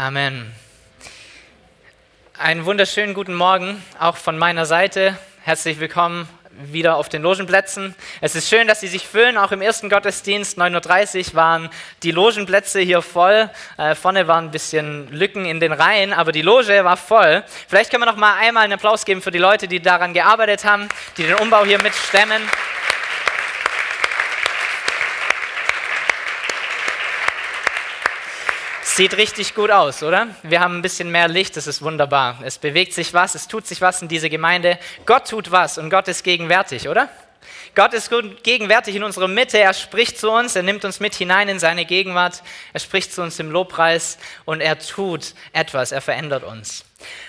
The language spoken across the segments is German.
Amen. Einen wunderschönen guten Morgen auch von meiner Seite. Herzlich willkommen wieder auf den Logenplätzen. Es ist schön, dass sie sich füllen. Auch im ersten Gottesdienst, 9.30 Uhr, waren die Logenplätze hier voll. Äh, vorne waren ein bisschen Lücken in den Reihen, aber die Loge war voll. Vielleicht können wir noch mal einmal einen Applaus geben für die Leute, die daran gearbeitet haben, die den Umbau hier mitstemmen. Sieht richtig gut aus, oder? Wir haben ein bisschen mehr Licht, das ist wunderbar. Es bewegt sich was, es tut sich was in dieser Gemeinde. Gott tut was und Gott ist gegenwärtig, oder? Gott ist gegenwärtig in unserer Mitte, er spricht zu uns, er nimmt uns mit hinein in seine Gegenwart, er spricht zu uns im Lobpreis und er tut etwas, er verändert uns.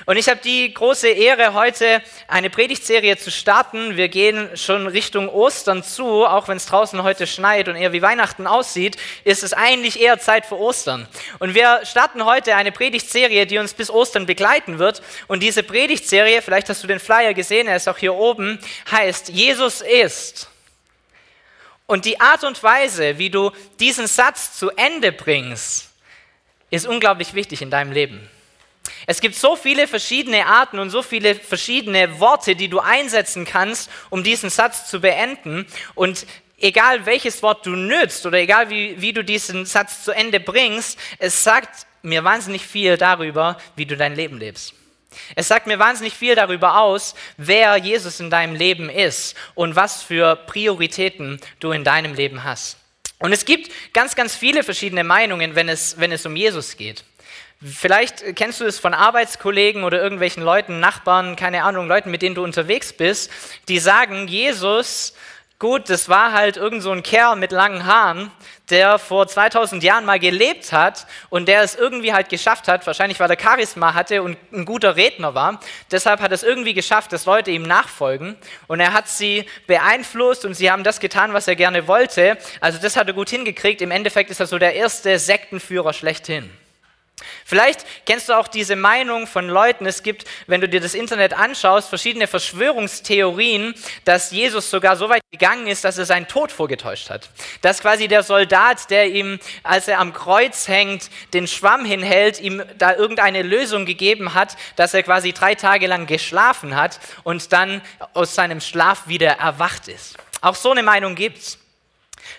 Und ich habe die große Ehre, heute eine Predigtserie zu starten. Wir gehen schon Richtung Ostern zu, auch wenn es draußen heute schneit und eher wie Weihnachten aussieht, ist es eigentlich eher Zeit für Ostern. Und wir starten heute eine Predigtserie, die uns bis Ostern begleiten wird. Und diese Predigtserie, vielleicht hast du den Flyer gesehen, er ist auch hier oben, heißt Jesus ist. Und die Art und Weise, wie du diesen Satz zu Ende bringst, ist unglaublich wichtig in deinem Leben. Es gibt so viele verschiedene Arten und so viele verschiedene Worte, die du einsetzen kannst, um diesen Satz zu beenden. Und egal welches Wort du nützt oder egal wie, wie du diesen Satz zu Ende bringst, es sagt mir wahnsinnig viel darüber, wie du dein Leben lebst. Es sagt mir wahnsinnig viel darüber aus, wer Jesus in deinem Leben ist und was für Prioritäten du in deinem Leben hast. Und es gibt ganz, ganz viele verschiedene Meinungen, wenn es, wenn es um Jesus geht. Vielleicht kennst du es von Arbeitskollegen oder irgendwelchen Leuten, Nachbarn, keine Ahnung, Leuten, mit denen du unterwegs bist, die sagen, Jesus, gut, das war halt irgend so ein Kerl mit langen Haaren, der vor 2000 Jahren mal gelebt hat und der es irgendwie halt geschafft hat, wahrscheinlich weil er Charisma hatte und ein guter Redner war, deshalb hat er es irgendwie geschafft, dass Leute ihm nachfolgen und er hat sie beeinflusst und sie haben das getan, was er gerne wollte. Also das hat er gut hingekriegt. Im Endeffekt ist er so der erste Sektenführer schlechthin. Vielleicht kennst du auch diese Meinung von Leuten, es gibt, wenn du dir das Internet anschaust, verschiedene Verschwörungstheorien, dass Jesus sogar so weit gegangen ist, dass er seinen Tod vorgetäuscht hat. Dass quasi der Soldat, der ihm, als er am Kreuz hängt, den Schwamm hinhält, ihm da irgendeine Lösung gegeben hat, dass er quasi drei Tage lang geschlafen hat und dann aus seinem Schlaf wieder erwacht ist. Auch so eine Meinung gibt's.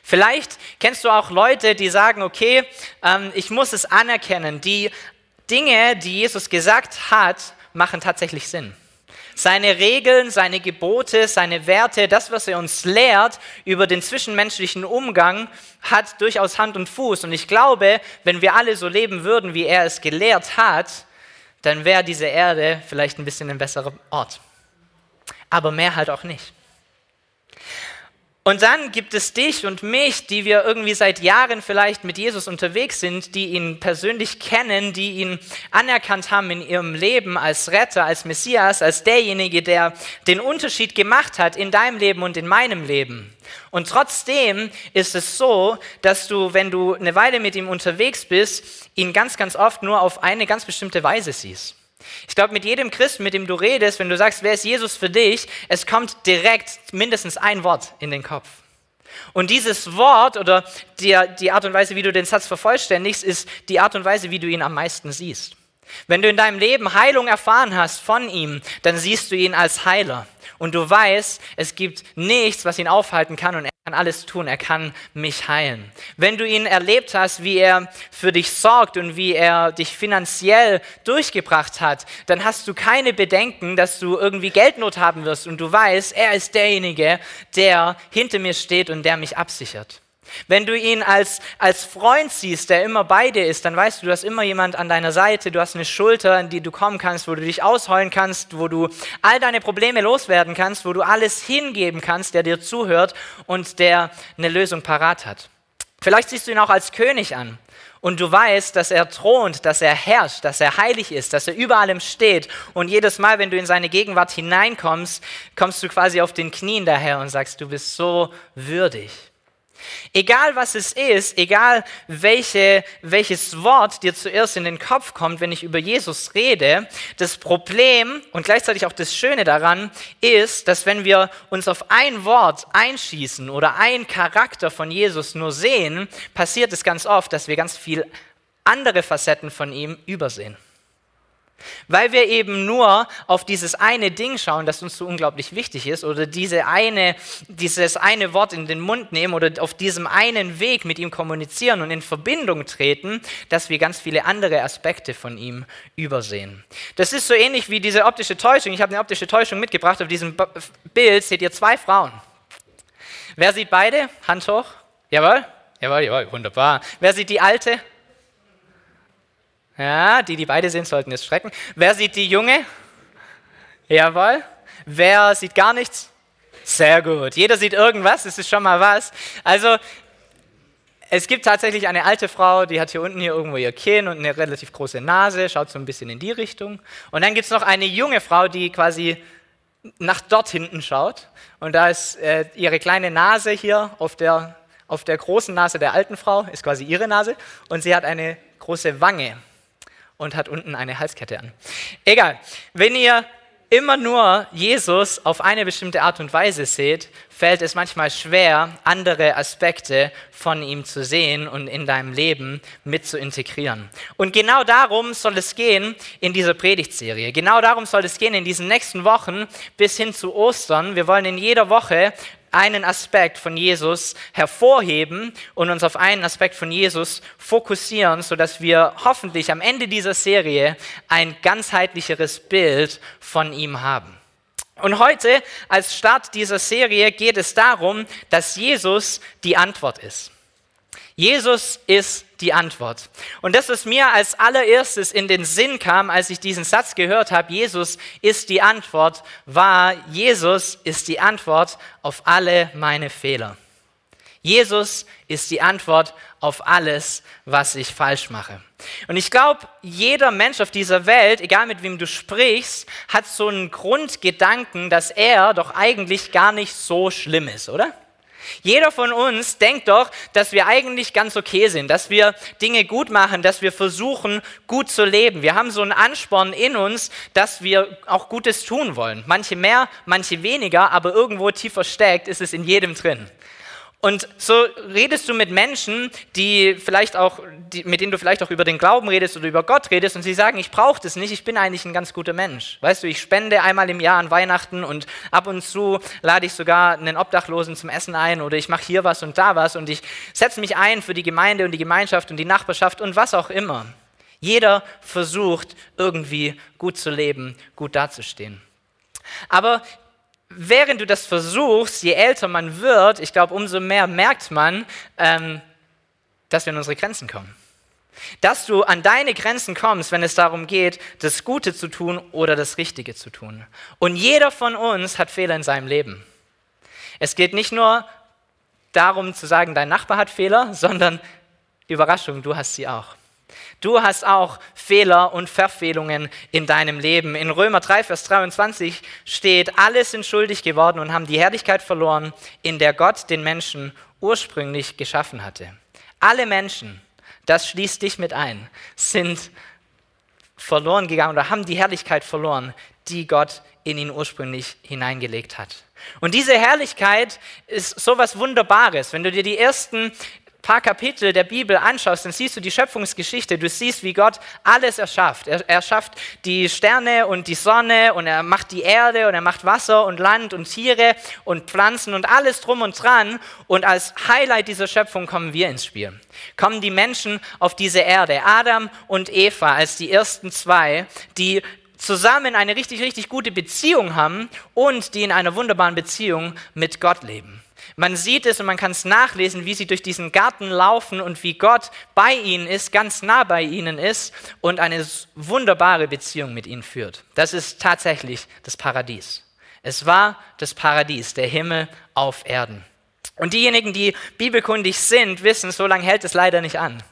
Vielleicht kennst du auch Leute, die sagen, okay, ähm, ich muss es anerkennen, die Dinge, die Jesus gesagt hat, machen tatsächlich Sinn. Seine Regeln, seine Gebote, seine Werte, das, was er uns lehrt über den zwischenmenschlichen Umgang, hat durchaus Hand und Fuß. Und ich glaube, wenn wir alle so leben würden, wie er es gelehrt hat, dann wäre diese Erde vielleicht ein bisschen ein besserer Ort. Aber mehr halt auch nicht. Und dann gibt es dich und mich, die wir irgendwie seit Jahren vielleicht mit Jesus unterwegs sind, die ihn persönlich kennen, die ihn anerkannt haben in ihrem Leben als Retter, als Messias, als derjenige, der den Unterschied gemacht hat in deinem Leben und in meinem Leben. Und trotzdem ist es so, dass du, wenn du eine Weile mit ihm unterwegs bist, ihn ganz, ganz oft nur auf eine ganz bestimmte Weise siehst. Ich glaube, mit jedem Christen, mit dem du redest, wenn du sagst, wer ist Jesus für dich, es kommt direkt mindestens ein Wort in den Kopf. Und dieses Wort oder die, die Art und Weise, wie du den Satz vervollständigst, ist die Art und Weise, wie du ihn am meisten siehst. Wenn du in deinem Leben Heilung erfahren hast von ihm, dann siehst du ihn als Heiler. Und du weißt, es gibt nichts, was ihn aufhalten kann und er kann alles tun, er kann mich heilen. Wenn du ihn erlebt hast, wie er für dich sorgt und wie er dich finanziell durchgebracht hat, dann hast du keine Bedenken, dass du irgendwie Geldnot haben wirst und du weißt, er ist derjenige, der hinter mir steht und der mich absichert. Wenn du ihn als, als Freund siehst, der immer bei dir ist, dann weißt du, du hast immer jemand an deiner Seite, du hast eine Schulter, an die du kommen kannst, wo du dich ausheulen kannst, wo du all deine Probleme loswerden kannst, wo du alles hingeben kannst, der dir zuhört und der eine Lösung parat hat. Vielleicht siehst du ihn auch als König an und du weißt, dass er thront, dass er herrscht, dass er heilig ist, dass er über allem steht. Und jedes Mal, wenn du in seine Gegenwart hineinkommst, kommst du quasi auf den Knien daher und sagst, du bist so würdig. Egal was es ist, egal welche, welches Wort dir zuerst in den Kopf kommt, wenn ich über Jesus rede, das Problem und gleichzeitig auch das Schöne daran ist, dass wenn wir uns auf ein Wort einschießen oder ein Charakter von Jesus nur sehen, passiert es ganz oft, dass wir ganz viel andere Facetten von ihm übersehen. Weil wir eben nur auf dieses eine Ding schauen, das uns so unglaublich wichtig ist, oder diese eine, dieses eine Wort in den Mund nehmen oder auf diesem einen Weg mit ihm kommunizieren und in Verbindung treten, dass wir ganz viele andere Aspekte von ihm übersehen. Das ist so ähnlich wie diese optische Täuschung. Ich habe eine optische Täuschung mitgebracht. Auf diesem Bild seht ihr zwei Frauen. Wer sieht beide? Hand hoch. Jawohl, jawohl, jawohl, wunderbar. Wer sieht die alte? Ja, die, die beide sehen, sollten jetzt schrecken. Wer sieht die junge? Jawohl. Wer sieht gar nichts? Sehr gut. Jeder sieht irgendwas, das ist schon mal was. Also, es gibt tatsächlich eine alte Frau, die hat hier unten hier irgendwo ihr Kinn und eine relativ große Nase, schaut so ein bisschen in die Richtung. Und dann gibt es noch eine junge Frau, die quasi nach dort hinten schaut. Und da ist äh, ihre kleine Nase hier auf der, auf der großen Nase der alten Frau, ist quasi ihre Nase. Und sie hat eine große Wange und hat unten eine Halskette an. Egal, wenn ihr immer nur Jesus auf eine bestimmte Art und Weise seht, fällt es manchmal schwer, andere Aspekte von ihm zu sehen und in deinem Leben mit zu integrieren. Und genau darum soll es gehen in dieser Predigtserie. Genau darum soll es gehen in diesen nächsten Wochen bis hin zu Ostern. Wir wollen in jeder Woche einen Aspekt von Jesus hervorheben und uns auf einen Aspekt von Jesus fokussieren, sodass wir hoffentlich am Ende dieser Serie ein ganzheitlicheres Bild von ihm haben. Und heute als Start dieser Serie geht es darum, dass Jesus die Antwort ist. Jesus ist die Antwort. Und das, was mir als allererstes in den Sinn kam, als ich diesen Satz gehört habe, Jesus ist die Antwort, war, Jesus ist die Antwort auf alle meine Fehler. Jesus ist die Antwort auf alles, was ich falsch mache. Und ich glaube, jeder Mensch auf dieser Welt, egal mit wem du sprichst, hat so einen Grundgedanken, dass er doch eigentlich gar nicht so schlimm ist, oder? Jeder von uns denkt doch, dass wir eigentlich ganz okay sind, dass wir Dinge gut machen, dass wir versuchen, gut zu leben. Wir haben so einen Ansporn in uns, dass wir auch Gutes tun wollen. Manche mehr, manche weniger, aber irgendwo tief versteckt ist es in jedem drin. Und so redest du mit Menschen, die vielleicht auch, die, mit denen du vielleicht auch über den Glauben redest oder über Gott redest und sie sagen, ich brauche das nicht, ich bin eigentlich ein ganz guter Mensch. Weißt du, ich spende einmal im Jahr an Weihnachten und ab und zu lade ich sogar einen Obdachlosen zum Essen ein oder ich mache hier was und da was und ich setze mich ein für die Gemeinde und die Gemeinschaft und die Nachbarschaft und was auch immer. Jeder versucht irgendwie gut zu leben, gut dazustehen. Aber während du das versuchst, je älter man wird, ich glaube, umso mehr merkt man, ähm, dass wir an unsere Grenzen kommen. Dass du an deine Grenzen kommst, wenn es darum geht, das Gute zu tun oder das Richtige zu tun. Und jeder von uns hat Fehler in seinem Leben. Es geht nicht nur darum zu sagen, dein Nachbar hat Fehler, sondern Überraschung, du hast sie auch. Du hast auch Fehler und Verfehlungen in deinem Leben. In Römer 3, Vers 23 steht, alle sind schuldig geworden und haben die Herrlichkeit verloren, in der Gott den Menschen ursprünglich geschaffen hatte. Alle Menschen, das schließt dich mit ein, sind verloren gegangen oder haben die Herrlichkeit verloren, die Gott in ihn ursprünglich hineingelegt hat. Und diese Herrlichkeit ist so was Wunderbares. Wenn du dir die ersten paar Kapitel der Bibel anschaust, dann siehst du die Schöpfungsgeschichte. Du siehst, wie Gott alles erschafft. Er, er schafft die Sterne und die Sonne und er macht die Erde und er macht Wasser und Land und Tiere und Pflanzen und alles drum und dran. Und als Highlight dieser Schöpfung kommen wir ins Spiel. Kommen die Menschen auf diese Erde, Adam und Eva als die ersten zwei, die zusammen eine richtig, richtig gute Beziehung haben und die in einer wunderbaren Beziehung mit Gott leben. Man sieht es und man kann es nachlesen, wie sie durch diesen Garten laufen und wie Gott bei ihnen ist, ganz nah bei ihnen ist und eine wunderbare Beziehung mit ihnen führt. Das ist tatsächlich das Paradies. Es war das Paradies, der Himmel auf Erden. Und diejenigen, die bibelkundig sind, wissen, so lange hält es leider nicht an.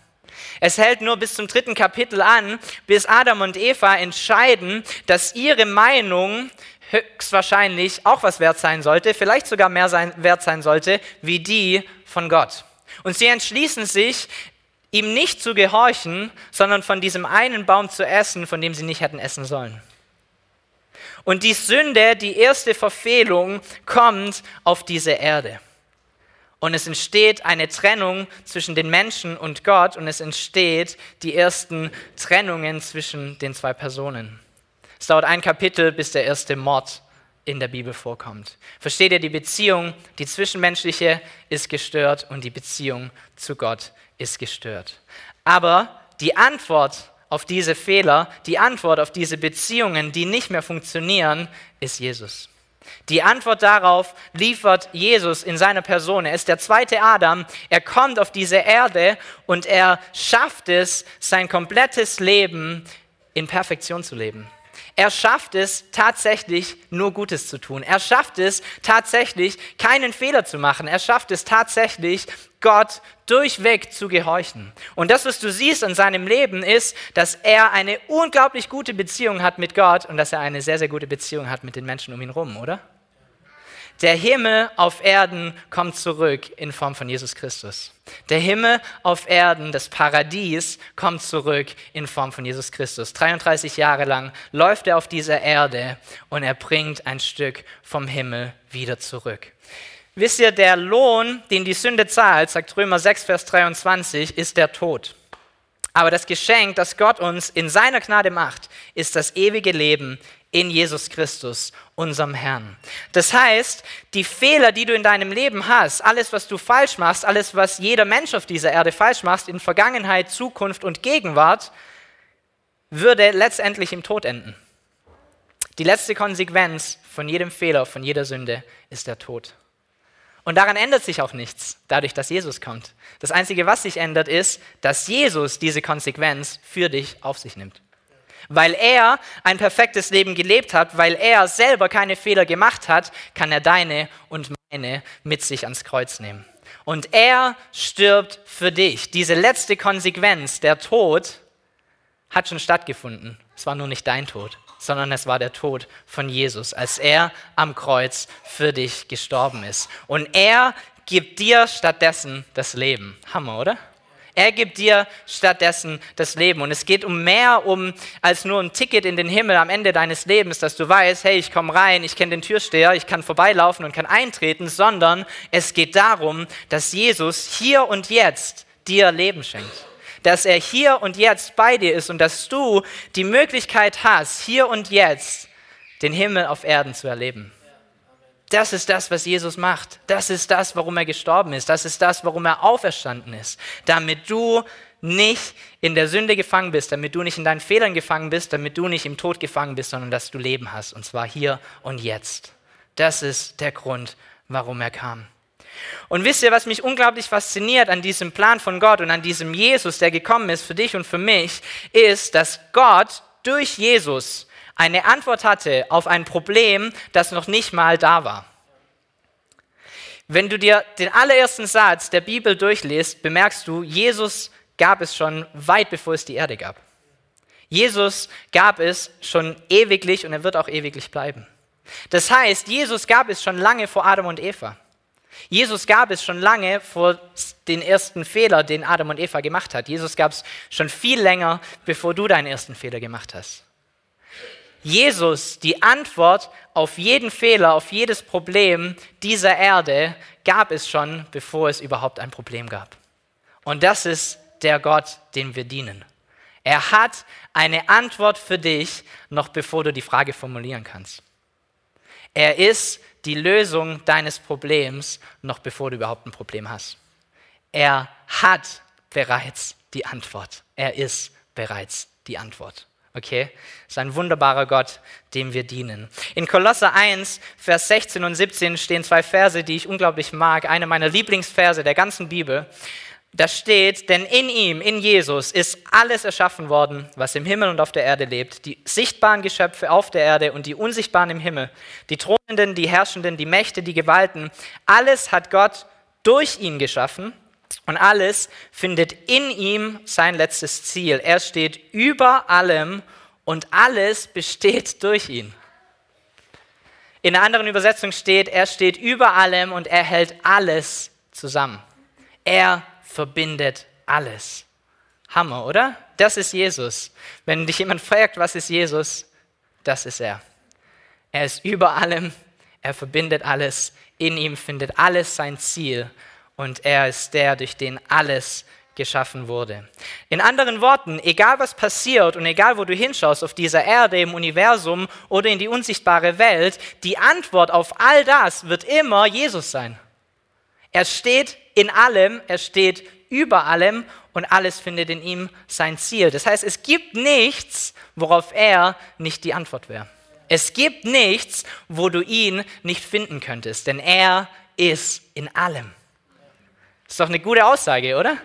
Es hält nur bis zum dritten Kapitel an, bis Adam und Eva entscheiden, dass ihre Meinung höchstwahrscheinlich auch was wert sein sollte, vielleicht sogar mehr sein, wert sein sollte, wie die von Gott. Und sie entschließen sich, ihm nicht zu gehorchen, sondern von diesem einen Baum zu essen, von dem sie nicht hätten essen sollen. Und die Sünde, die erste Verfehlung, kommt auf diese Erde. Und es entsteht eine Trennung zwischen den Menschen und Gott und es entsteht die ersten Trennungen zwischen den zwei Personen. Es dauert ein Kapitel, bis der erste Mord in der Bibel vorkommt. Versteht ihr, die Beziehung, die zwischenmenschliche ist gestört und die Beziehung zu Gott ist gestört. Aber die Antwort auf diese Fehler, die Antwort auf diese Beziehungen, die nicht mehr funktionieren, ist Jesus. Die Antwort darauf liefert Jesus in seiner Person. Er ist der zweite Adam. Er kommt auf diese Erde und er schafft es, sein komplettes Leben in Perfektion zu leben. Er schafft es tatsächlich nur Gutes zu tun. Er schafft es tatsächlich keinen Fehler zu machen. Er schafft es tatsächlich Gott durchweg zu gehorchen. Und das, was du siehst in seinem Leben, ist, dass er eine unglaublich gute Beziehung hat mit Gott und dass er eine sehr, sehr gute Beziehung hat mit den Menschen um ihn herum, oder? Der Himmel auf Erden kommt zurück in Form von Jesus Christus. Der Himmel auf Erden, das Paradies, kommt zurück in Form von Jesus Christus. 33 Jahre lang läuft er auf dieser Erde und er bringt ein Stück vom Himmel wieder zurück. Wisst ihr, der Lohn, den die Sünde zahlt, sagt Römer 6, Vers 23, ist der Tod. Aber das Geschenk, das Gott uns in seiner Gnade macht, ist das ewige Leben in Jesus Christus, unserem Herrn. Das heißt, die Fehler, die du in deinem Leben hast, alles, was du falsch machst, alles, was jeder Mensch auf dieser Erde falsch macht, in Vergangenheit, Zukunft und Gegenwart, würde letztendlich im Tod enden. Die letzte Konsequenz von jedem Fehler, von jeder Sünde ist der Tod. Und daran ändert sich auch nichts, dadurch, dass Jesus kommt. Das Einzige, was sich ändert, ist, dass Jesus diese Konsequenz für dich auf sich nimmt weil er ein perfektes Leben gelebt hat, weil er selber keine Fehler gemacht hat, kann er deine und meine mit sich ans Kreuz nehmen. Und er stirbt für dich. Diese letzte Konsequenz, der Tod, hat schon stattgefunden. Es war nur nicht dein Tod, sondern es war der Tod von Jesus, als er am Kreuz für dich gestorben ist. Und er gibt dir stattdessen das Leben. Hammer, oder? Er gibt dir stattdessen das Leben. Und es geht um mehr um als nur ein Ticket in den Himmel am Ende deines Lebens, dass du weißt, hey, ich komme rein, ich kenne den Türsteher, ich kann vorbeilaufen und kann eintreten, sondern es geht darum, dass Jesus hier und jetzt dir Leben schenkt. Dass er hier und jetzt bei dir ist und dass du die Möglichkeit hast, hier und jetzt den Himmel auf Erden zu erleben. Das ist das, was Jesus macht. Das ist das, warum er gestorben ist. Das ist das, warum er auferstanden ist. Damit du nicht in der Sünde gefangen bist, damit du nicht in deinen Fehlern gefangen bist, damit du nicht im Tod gefangen bist, sondern dass du Leben hast. Und zwar hier und jetzt. Das ist der Grund, warum er kam. Und wisst ihr, was mich unglaublich fasziniert an diesem Plan von Gott und an diesem Jesus, der gekommen ist für dich und für mich, ist, dass Gott durch Jesus eine Antwort hatte auf ein Problem, das noch nicht mal da war. Wenn du dir den allerersten Satz der Bibel durchliest, bemerkst du, Jesus gab es schon weit bevor es die Erde gab. Jesus gab es schon ewiglich und er wird auch ewiglich bleiben. Das heißt, Jesus gab es schon lange vor Adam und Eva. Jesus gab es schon lange vor den ersten Fehler, den Adam und Eva gemacht hat. Jesus gab es schon viel länger, bevor du deinen ersten Fehler gemacht hast. Jesus die Antwort auf jeden Fehler, auf jedes Problem dieser Erde gab es schon, bevor es überhaupt ein Problem gab. Und das ist der Gott, den wir dienen. Er hat eine Antwort für dich, noch bevor du die Frage formulieren kannst. Er ist die Lösung deines Problems, noch bevor du überhaupt ein Problem hast. Er hat bereits die Antwort. Er ist bereits die Antwort. Okay? Das ist ein wunderbarer Gott, dem wir dienen. In Kolosser 1, Vers 16 und 17 stehen zwei Verse, die ich unglaublich mag. Eine meiner Lieblingsverse der ganzen Bibel. Da steht, denn in ihm, in Jesus, ist alles erschaffen worden, was im Himmel und auf der Erde lebt. Die sichtbaren Geschöpfe auf der Erde und die unsichtbaren im Himmel. Die Thronenden, die Herrschenden, die Mächte, die Gewalten. Alles hat Gott durch ihn geschaffen und alles findet in ihm sein letztes Ziel. Er steht über allem und alles besteht durch ihn. In einer anderen Übersetzung steht, er steht über allem und er hält alles zusammen. Er verbindet alles. Hammer, oder? Das ist Jesus. Wenn dich jemand fragt, was ist Jesus, das ist er. Er ist über allem, er verbindet alles, in ihm findet alles sein Ziel und er ist der, durch den alles geschaffen wurde. In anderen Worten, egal was passiert und egal wo du hinschaust auf dieser Erde, im Universum oder in die unsichtbare Welt, die Antwort auf all das wird immer Jesus sein. Er steht in allem, er steht über allem und alles findet in ihm sein Ziel. Das heißt, es gibt nichts, worauf er nicht die Antwort wäre. Es gibt nichts, wo du ihn nicht finden könntest, denn er ist in allem. Ist doch eine gute Aussage, oder?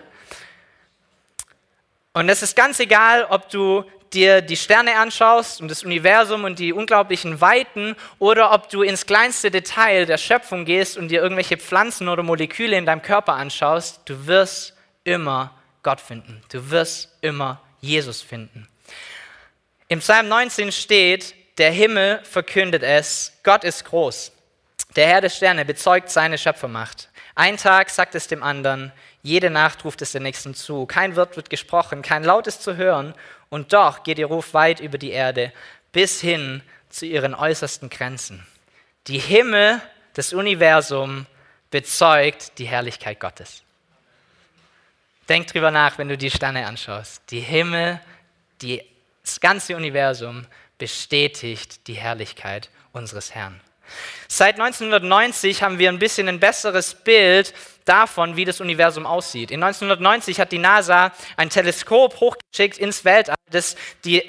Und es ist ganz egal, ob du dir die Sterne anschaust und das Universum und die unglaublichen Weiten oder ob du ins kleinste Detail der Schöpfung gehst und dir irgendwelche Pflanzen oder Moleküle in deinem Körper anschaust, du wirst immer Gott finden. Du wirst immer Jesus finden. Im Psalm 19 steht, der Himmel verkündet es, Gott ist groß. Der Herr der Sterne bezeugt seine Schöpfermacht. Ein Tag sagt es dem anderen, jede Nacht ruft es den Nächsten zu. Kein Wort wird gesprochen, kein Laut ist zu hören. Und doch geht ihr Ruf weit über die Erde, bis hin zu ihren äußersten Grenzen. Die Himmel, das Universum bezeugt die Herrlichkeit Gottes. Denk drüber nach, wenn du die Sterne anschaust. Die Himmel, die, das ganze Universum bestätigt die Herrlichkeit unseres Herrn. Seit 1990 haben wir ein bisschen ein besseres Bild davon, wie das Universum aussieht. In 1990 hat die NASA ein Teleskop hochgeschickt ins Weltall, das die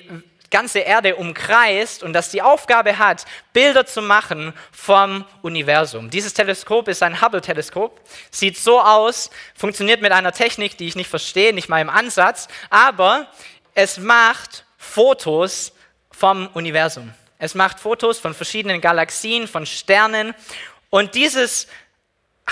ganze Erde umkreist und das die Aufgabe hat, Bilder zu machen vom Universum. Dieses Teleskop ist ein Hubble-Teleskop, sieht so aus, funktioniert mit einer Technik, die ich nicht verstehe, nicht mal im Ansatz, aber es macht Fotos vom Universum. Es macht Fotos von verschiedenen Galaxien, von Sternen und dieses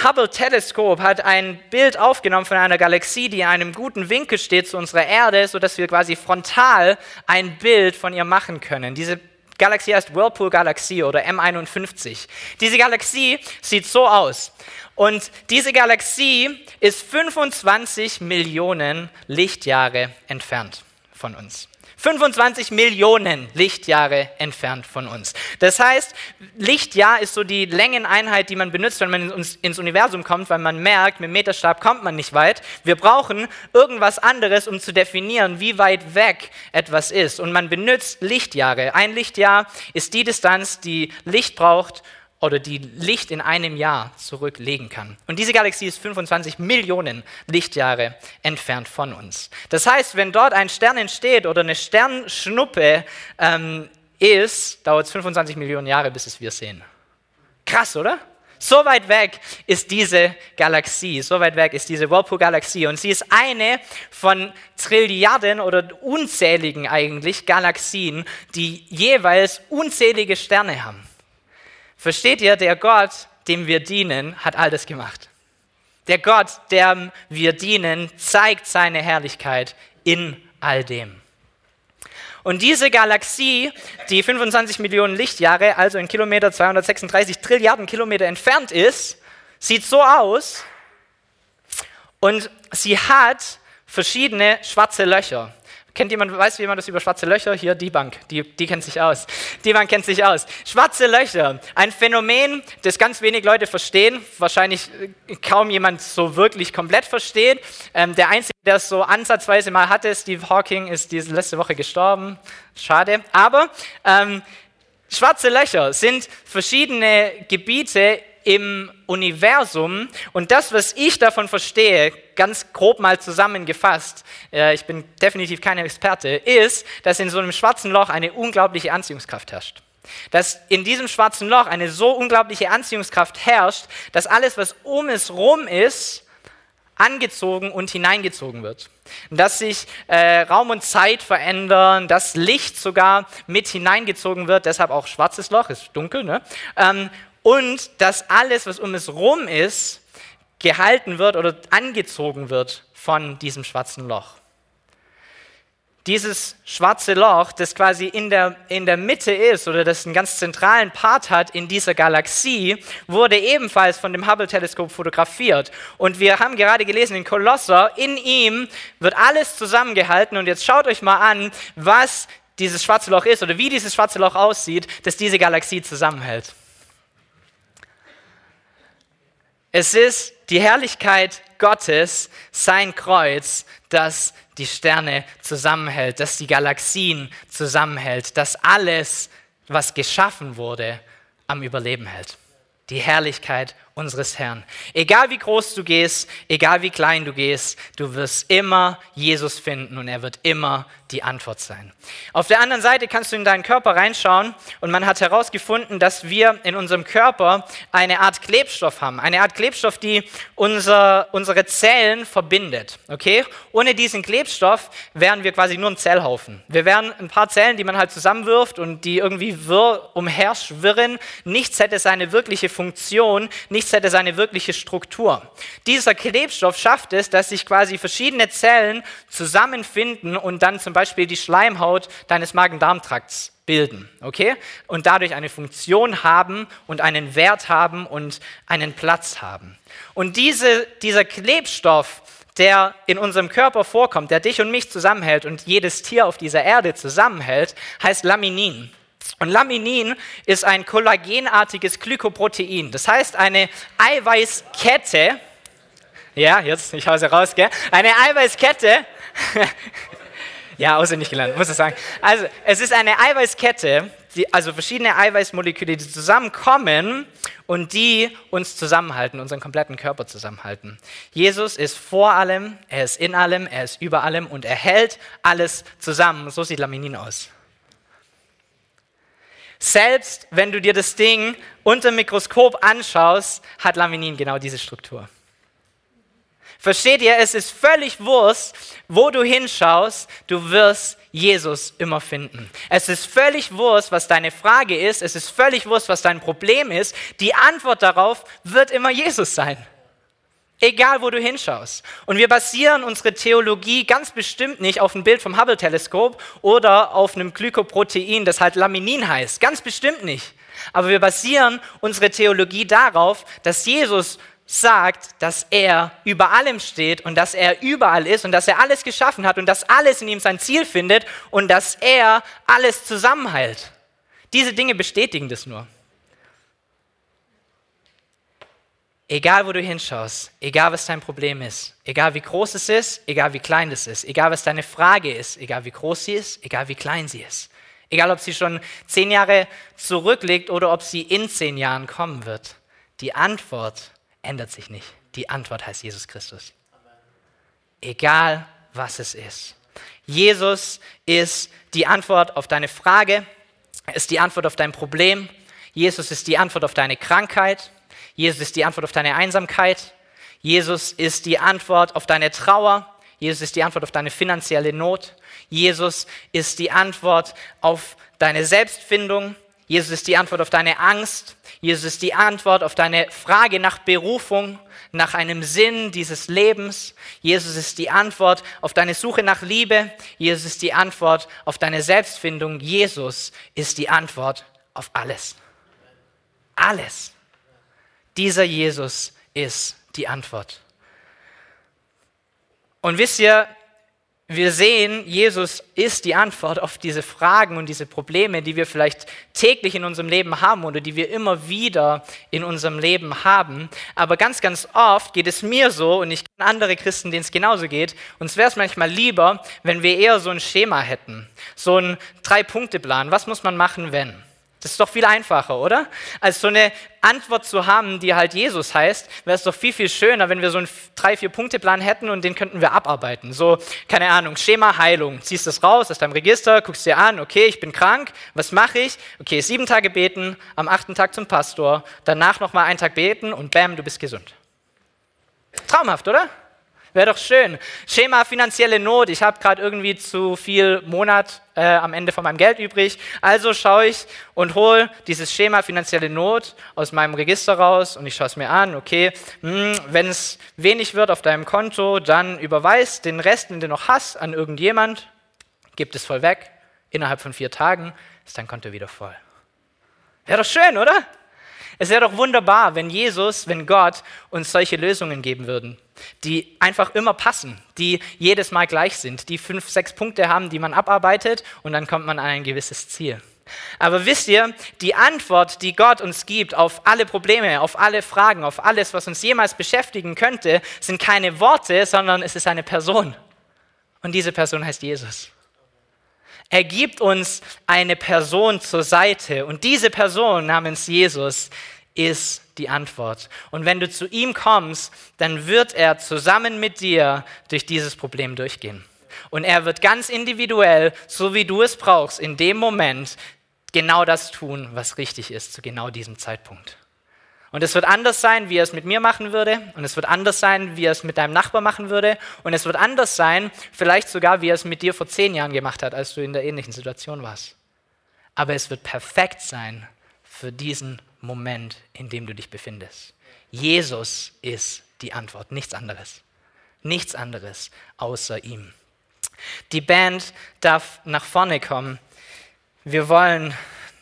Hubble-Teleskop hat ein Bild aufgenommen von einer Galaxie, die in einem guten Winkel steht zu unserer Erde, sodass wir quasi frontal ein Bild von ihr machen können. Diese Galaxie heißt Whirlpool-Galaxie oder M51. Diese Galaxie sieht so aus. Und diese Galaxie ist 25 Millionen Lichtjahre entfernt von uns. 25 Millionen Lichtjahre entfernt von uns. Das heißt, Lichtjahr ist so die Längeneinheit, die man benutzt, wenn man ins Universum kommt, weil man merkt, mit dem Meterstab kommt man nicht weit. Wir brauchen irgendwas anderes, um zu definieren, wie weit weg etwas ist. Und man benutzt Lichtjahre. Ein Lichtjahr ist die Distanz, die Licht braucht, oder die Licht in einem Jahr zurücklegen kann. Und diese Galaxie ist 25 Millionen Lichtjahre entfernt von uns. Das heißt, wenn dort ein Stern entsteht oder eine Sternschnuppe ähm, ist, dauert es 25 Millionen Jahre, bis es wir sehen. Krass, oder? So weit weg ist diese Galaxie, so weit weg ist diese Whirlpool-Galaxie. Und sie ist eine von Trilliarden oder unzähligen eigentlich Galaxien, die jeweils unzählige Sterne haben. Versteht ihr, der Gott, dem wir dienen, hat all das gemacht. Der Gott, dem wir dienen, zeigt seine Herrlichkeit in all dem. Und diese Galaxie, die 25 Millionen Lichtjahre, also in Kilometer 236 Trilliarden Kilometer entfernt ist, sieht so aus und sie hat verschiedene schwarze Löcher. Kennt jemand, weiß jemand das über schwarze Löcher? Hier, die Bank, die, die kennt sich aus. Die Bank kennt sich aus. Schwarze Löcher, ein Phänomen, das ganz wenig Leute verstehen, wahrscheinlich äh, kaum jemand so wirklich komplett versteht. Ähm, der Einzige, der es so ansatzweise mal hatte, Steve Hawking, ist diese letzte Woche gestorben. Schade. Aber ähm, schwarze Löcher sind verschiedene Gebiete im Universum und das, was ich davon verstehe, ganz grob mal zusammengefasst, äh, ich bin definitiv kein Experte, ist, dass in so einem schwarzen Loch eine unglaubliche Anziehungskraft herrscht. Dass in diesem schwarzen Loch eine so unglaubliche Anziehungskraft herrscht, dass alles, was um es rum ist, angezogen und hineingezogen wird. Dass sich äh, Raum und Zeit verändern, dass Licht sogar mit hineingezogen wird, deshalb auch schwarzes Loch, ist dunkel, ne? Ähm, und dass alles, was um es rum ist, gehalten wird oder angezogen wird von diesem schwarzen Loch. Dieses schwarze Loch, das quasi in der, in der Mitte ist oder das einen ganz zentralen Part hat in dieser Galaxie, wurde ebenfalls von dem Hubble-Teleskop fotografiert. Und wir haben gerade gelesen in Kolosser, in ihm wird alles zusammengehalten. Und jetzt schaut euch mal an, was dieses schwarze Loch ist oder wie dieses schwarze Loch aussieht, das diese Galaxie zusammenhält. Es ist die Herrlichkeit Gottes, sein Kreuz, das die Sterne zusammenhält, das die Galaxien zusammenhält, das alles, was geschaffen wurde, am Überleben hält. Die Herrlichkeit unseres Herrn. Egal wie groß du gehst, egal wie klein du gehst, du wirst immer Jesus finden und er wird immer die Antwort sein. Auf der anderen Seite kannst du in deinen Körper reinschauen und man hat herausgefunden, dass wir in unserem Körper eine Art Klebstoff haben. Eine Art Klebstoff, die unser, unsere Zellen verbindet. Okay? Ohne diesen Klebstoff wären wir quasi nur ein Zellhaufen. Wir wären ein paar Zellen, die man halt zusammenwirft und die irgendwie wirr umherschwirren. Nichts hätte seine wirkliche Funktion, nichts nichts hätte seine wirkliche Struktur. Dieser Klebstoff schafft es, dass sich quasi verschiedene Zellen zusammenfinden und dann zum Beispiel die Schleimhaut deines Magen-Darm-Trakts bilden, okay? Und dadurch eine Funktion haben und einen Wert haben und einen Platz haben. Und diese, dieser Klebstoff, der in unserem Körper vorkommt, der dich und mich zusammenhält und jedes Tier auf dieser Erde zusammenhält, heißt Laminin. Und Laminin ist ein kollagenartiges Glykoprotein. Das heißt, eine Eiweißkette, ja, jetzt, ich hau sie raus, gell? Eine Eiweißkette, ja, auswendig gelernt, muss ich sagen. Also, es ist eine Eiweißkette, die, also verschiedene Eiweißmoleküle, die zusammenkommen und die uns zusammenhalten, unseren kompletten Körper zusammenhalten. Jesus ist vor allem, er ist in allem, er ist über allem und er hält alles zusammen. So sieht Laminin aus. Selbst wenn du dir das Ding unter dem Mikroskop anschaust, hat Laminin genau diese Struktur. Versteht ihr, es ist völlig Wurst, wo du hinschaust, du wirst Jesus immer finden. Es ist völlig Wurst, was deine Frage ist, es ist völlig Wurst, was dein Problem ist. Die Antwort darauf wird immer Jesus sein. Egal, wo du hinschaust. Und wir basieren unsere Theologie ganz bestimmt nicht auf einem Bild vom Hubble-Teleskop oder auf einem Glykoprotein, das halt Laminin heißt. Ganz bestimmt nicht. Aber wir basieren unsere Theologie darauf, dass Jesus sagt, dass er über allem steht und dass er überall ist und dass er alles geschaffen hat und dass alles in ihm sein Ziel findet und dass er alles zusammenhält. Diese Dinge bestätigen das nur. Egal, wo du hinschaust, egal, was dein Problem ist, egal, wie groß es ist, egal, wie klein es ist, egal, was deine Frage ist, egal, wie groß sie ist, egal, wie klein sie ist, egal, ob sie schon zehn Jahre zurückliegt oder ob sie in zehn Jahren kommen wird, die Antwort ändert sich nicht. Die Antwort heißt Jesus Christus. Egal, was es ist. Jesus ist die Antwort auf deine Frage, ist die Antwort auf dein Problem. Jesus ist die Antwort auf deine Krankheit. Jesus ist die Antwort auf deine Einsamkeit. Jesus ist die Antwort auf deine Trauer. Jesus ist die Antwort auf deine finanzielle Not. Jesus ist die Antwort auf deine Selbstfindung. Jesus ist die Antwort auf deine Angst. Jesus ist die Antwort auf deine Frage nach Berufung, nach einem Sinn dieses Lebens. Jesus ist die Antwort auf deine Suche nach Liebe. Jesus ist die Antwort auf deine Selbstfindung. Jesus ist die Antwort auf alles. Alles. Dieser Jesus ist die Antwort. Und wisst ihr, wir sehen, Jesus ist die Antwort auf diese Fragen und diese Probleme, die wir vielleicht täglich in unserem Leben haben oder die wir immer wieder in unserem Leben haben. Aber ganz, ganz oft geht es mir so und ich kenne andere Christen, denen es genauso geht. Uns wäre es manchmal lieber, wenn wir eher so ein Schema hätten, so einen Drei-Punkte-Plan. Was muss man machen, wenn? Das ist doch viel einfacher, oder? Als so eine Antwort zu haben, die halt Jesus heißt, wäre es doch viel, viel schöner, wenn wir so einen drei, vier Punkte Plan hätten und den könnten wir abarbeiten. So, keine Ahnung, Schema Heilung. Ziehst das raus aus deinem Register, guckst dir an, okay, ich bin krank, was mache ich? Okay, sieben Tage beten, am achten Tag zum Pastor, danach nochmal einen Tag beten und bam, du bist gesund. Traumhaft, oder? Wäre doch schön. Schema finanzielle Not. Ich habe gerade irgendwie zu viel Monat äh, am Ende von meinem Geld übrig. Also schaue ich und hole dieses Schema finanzielle Not aus meinem Register raus und ich schaue es mir an. Okay, hm, wenn es wenig wird auf deinem Konto, dann überweist den Rest, den du noch hast, an irgendjemand, gib es voll weg. Innerhalb von vier Tagen ist dein Konto wieder voll. Wäre doch schön, oder? Es wäre doch wunderbar, wenn Jesus, wenn Gott uns solche Lösungen geben würden, die einfach immer passen, die jedes Mal gleich sind, die fünf, sechs Punkte haben, die man abarbeitet und dann kommt man an ein gewisses Ziel. Aber wisst ihr, die Antwort, die Gott uns gibt auf alle Probleme, auf alle Fragen, auf alles, was uns jemals beschäftigen könnte, sind keine Worte, sondern es ist eine Person. Und diese Person heißt Jesus. Er gibt uns eine Person zur Seite und diese Person namens Jesus ist die Antwort. Und wenn du zu ihm kommst, dann wird er zusammen mit dir durch dieses Problem durchgehen. Und er wird ganz individuell, so wie du es brauchst, in dem Moment genau das tun, was richtig ist zu genau diesem Zeitpunkt. Und es wird anders sein, wie er es mit mir machen würde. Und es wird anders sein, wie er es mit deinem Nachbar machen würde. Und es wird anders sein, vielleicht sogar, wie er es mit dir vor zehn Jahren gemacht hat, als du in der ähnlichen Situation warst. Aber es wird perfekt sein für diesen Moment, in dem du dich befindest. Jesus ist die Antwort, nichts anderes. Nichts anderes außer ihm. Die Band darf nach vorne kommen. Wir wollen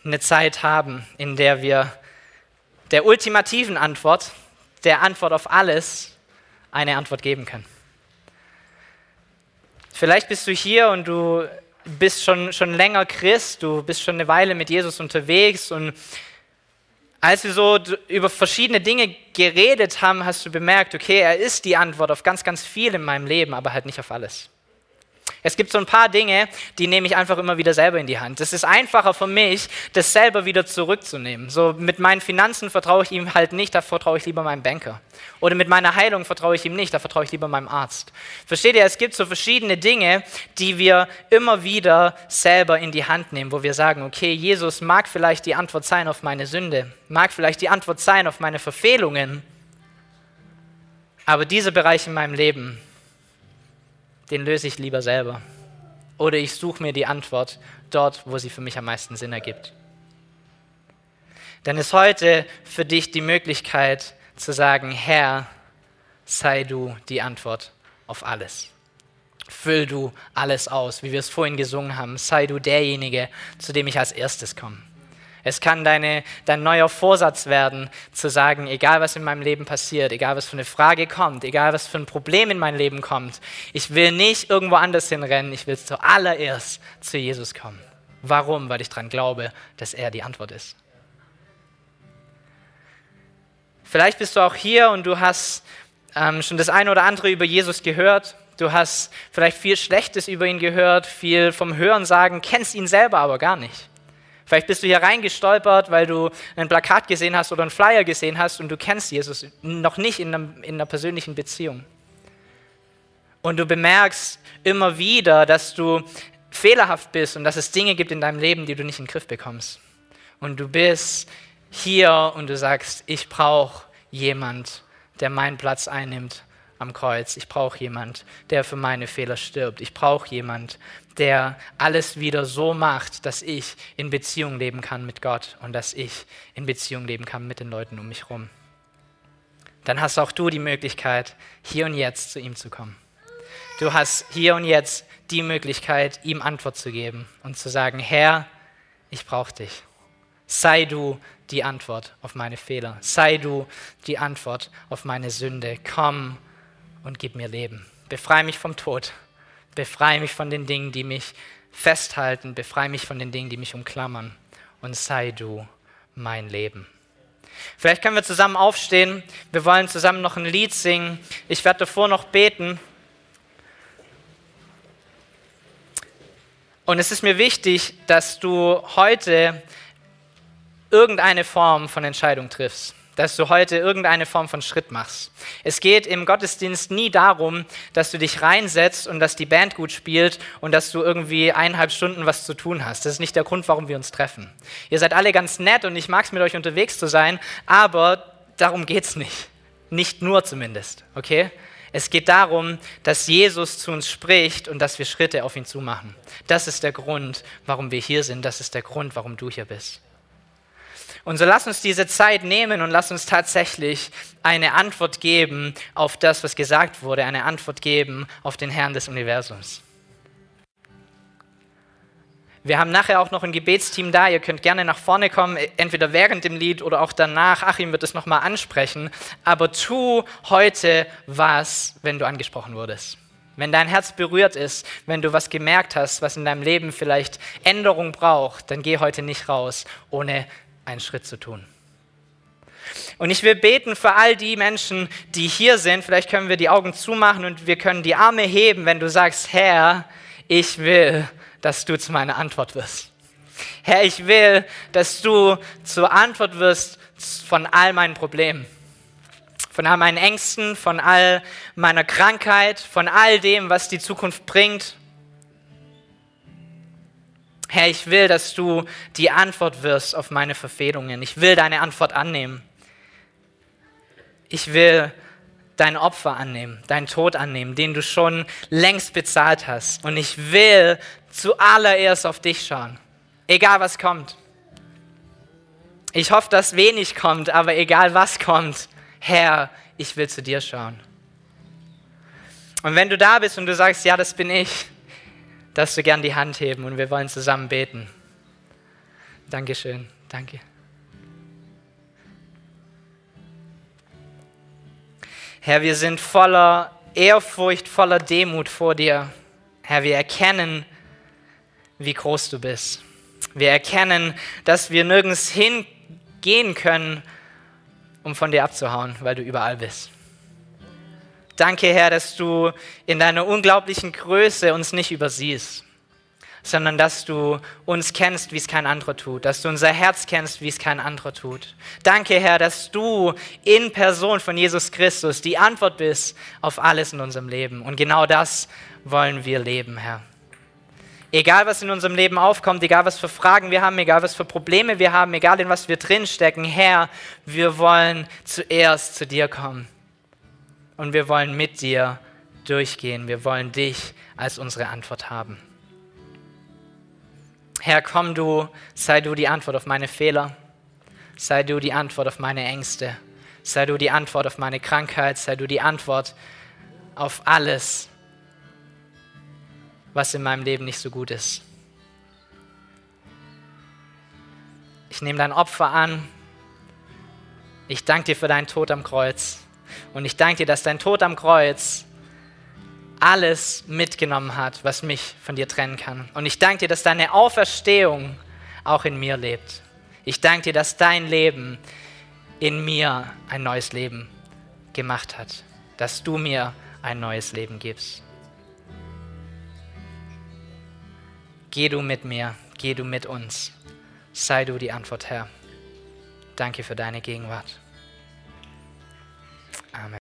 eine Zeit haben, in der wir der ultimativen Antwort, der Antwort auf alles, eine Antwort geben können. Vielleicht bist du hier und du bist schon, schon länger Christ, du bist schon eine Weile mit Jesus unterwegs und als wir so über verschiedene Dinge geredet haben, hast du bemerkt, okay, er ist die Antwort auf ganz, ganz viel in meinem Leben, aber halt nicht auf alles. Es gibt so ein paar Dinge, die nehme ich einfach immer wieder selber in die Hand. Es ist einfacher für mich, das selber wieder zurückzunehmen. So mit meinen Finanzen vertraue ich ihm halt nicht, da vertraue ich lieber meinem Banker. Oder mit meiner Heilung vertraue ich ihm nicht, da vertraue ich lieber meinem Arzt. Versteht ihr, es gibt so verschiedene Dinge, die wir immer wieder selber in die Hand nehmen, wo wir sagen, okay, Jesus mag vielleicht die Antwort sein auf meine Sünde, mag vielleicht die Antwort sein auf meine Verfehlungen, aber dieser Bereich in meinem Leben, den löse ich lieber selber. Oder ich suche mir die Antwort dort, wo sie für mich am meisten Sinn ergibt. Dann ist heute für dich die Möglichkeit zu sagen, Herr, sei du die Antwort auf alles. Füll du alles aus, wie wir es vorhin gesungen haben. Sei du derjenige, zu dem ich als erstes komme. Es kann deine, dein neuer Vorsatz werden, zu sagen, egal was in meinem Leben passiert, egal was für eine Frage kommt, egal was für ein Problem in mein Leben kommt, ich will nicht irgendwo anders hinrennen, ich will zuallererst zu Jesus kommen. Warum? Weil ich daran glaube, dass er die Antwort ist. Vielleicht bist du auch hier und du hast ähm, schon das eine oder andere über Jesus gehört. Du hast vielleicht viel Schlechtes über ihn gehört, viel vom Hören sagen, kennst ihn selber aber gar nicht. Vielleicht bist du hier reingestolpert, weil du ein Plakat gesehen hast oder einen Flyer gesehen hast und du kennst Jesus noch nicht in einer, in einer persönlichen Beziehung. Und du bemerkst immer wieder, dass du fehlerhaft bist und dass es Dinge gibt in deinem Leben, die du nicht in den Griff bekommst. Und du bist hier und du sagst, ich brauche jemand, der meinen Platz einnimmt am Kreuz. Ich brauche jemand, der für meine Fehler stirbt. Ich brauche jemand, der alles wieder so macht, dass ich in Beziehung leben kann mit Gott und dass ich in Beziehung leben kann mit den Leuten um mich herum. Dann hast auch du die Möglichkeit, hier und jetzt zu ihm zu kommen. Du hast hier und jetzt die Möglichkeit, ihm Antwort zu geben und zu sagen, Herr, ich brauche dich. Sei du die Antwort auf meine Fehler. Sei du die Antwort auf meine Sünde. Komm und gib mir Leben. Befreie mich vom Tod. Befreie mich von den Dingen, die mich festhalten. Befreie mich von den Dingen, die mich umklammern. Und sei du mein Leben. Vielleicht können wir zusammen aufstehen. Wir wollen zusammen noch ein Lied singen. Ich werde davor noch beten. Und es ist mir wichtig, dass du heute irgendeine Form von Entscheidung triffst dass du heute irgendeine Form von Schritt machst. Es geht im Gottesdienst nie darum, dass du dich reinsetzt und dass die Band gut spielt und dass du irgendwie eineinhalb Stunden was zu tun hast. Das ist nicht der Grund, warum wir uns treffen. Ihr seid alle ganz nett und ich mag es mit euch unterwegs zu sein, aber darum geht es nicht. Nicht nur zumindest, okay? Es geht darum, dass Jesus zu uns spricht und dass wir Schritte auf ihn zumachen. Das ist der Grund, warum wir hier sind. Das ist der Grund, warum du hier bist. Und so lass uns diese Zeit nehmen und lass uns tatsächlich eine Antwort geben auf das, was gesagt wurde, eine Antwort geben auf den Herrn des Universums. Wir haben nachher auch noch ein Gebetsteam da. Ihr könnt gerne nach vorne kommen, entweder während dem Lied oder auch danach. Achim wird es nochmal ansprechen. Aber tu heute was, wenn du angesprochen wurdest. Wenn dein Herz berührt ist, wenn du was gemerkt hast, was in deinem Leben vielleicht Änderung braucht, dann geh heute nicht raus, ohne einen Schritt zu tun. Und ich will beten für all die Menschen, die hier sind. Vielleicht können wir die Augen zumachen und wir können die Arme heben, wenn du sagst, Herr, ich will, dass du zu meiner Antwort wirst. Herr, ich will, dass du zur Antwort wirst von all meinen Problemen von all meinen Ängsten, von all meiner Krankheit, von all dem, was die Zukunft bringt. Herr, ich will, dass du die Antwort wirst auf meine Verfehlungen. Ich will deine Antwort annehmen. Ich will dein Opfer annehmen, deinen Tod annehmen, den du schon längst bezahlt hast. Und ich will zuallererst auf dich schauen, egal was kommt. Ich hoffe, dass wenig kommt, aber egal was kommt, Herr, ich will zu dir schauen. Und wenn du da bist und du sagst, ja, das bin ich, darfst du gern die Hand heben und wir wollen zusammen beten. Dankeschön, danke. Herr, wir sind voller Ehrfurcht, voller Demut vor dir. Herr, wir erkennen, wie groß du bist. Wir erkennen, dass wir nirgends hingehen können, um von dir abzuhauen, weil du überall bist. Danke, Herr, dass du in deiner unglaublichen Größe uns nicht übersiehst, sondern dass du uns kennst, wie es kein anderer tut, dass du unser Herz kennst, wie es kein anderer tut. Danke, Herr, dass du in Person von Jesus Christus die Antwort bist auf alles in unserem Leben. Und genau das wollen wir leben, Herr. Egal, was in unserem Leben aufkommt, egal, was für Fragen wir haben, egal, was für Probleme wir haben, egal, in was wir drinstecken, Herr, wir wollen zuerst zu dir kommen. Und wir wollen mit dir durchgehen. Wir wollen dich als unsere Antwort haben. Herr, komm du, sei du die Antwort auf meine Fehler, sei du die Antwort auf meine Ängste, sei du die Antwort auf meine Krankheit, sei du die Antwort auf alles, was in meinem Leben nicht so gut ist. Ich nehme dein Opfer an. Ich danke dir für deinen Tod am Kreuz. Und ich danke dir, dass dein Tod am Kreuz alles mitgenommen hat, was mich von dir trennen kann. Und ich danke dir, dass deine Auferstehung auch in mir lebt. Ich danke dir, dass dein Leben in mir ein neues Leben gemacht hat. Dass du mir ein neues Leben gibst. Geh du mit mir, geh du mit uns. Sei du die Antwort, Herr. Danke für deine Gegenwart. Amen.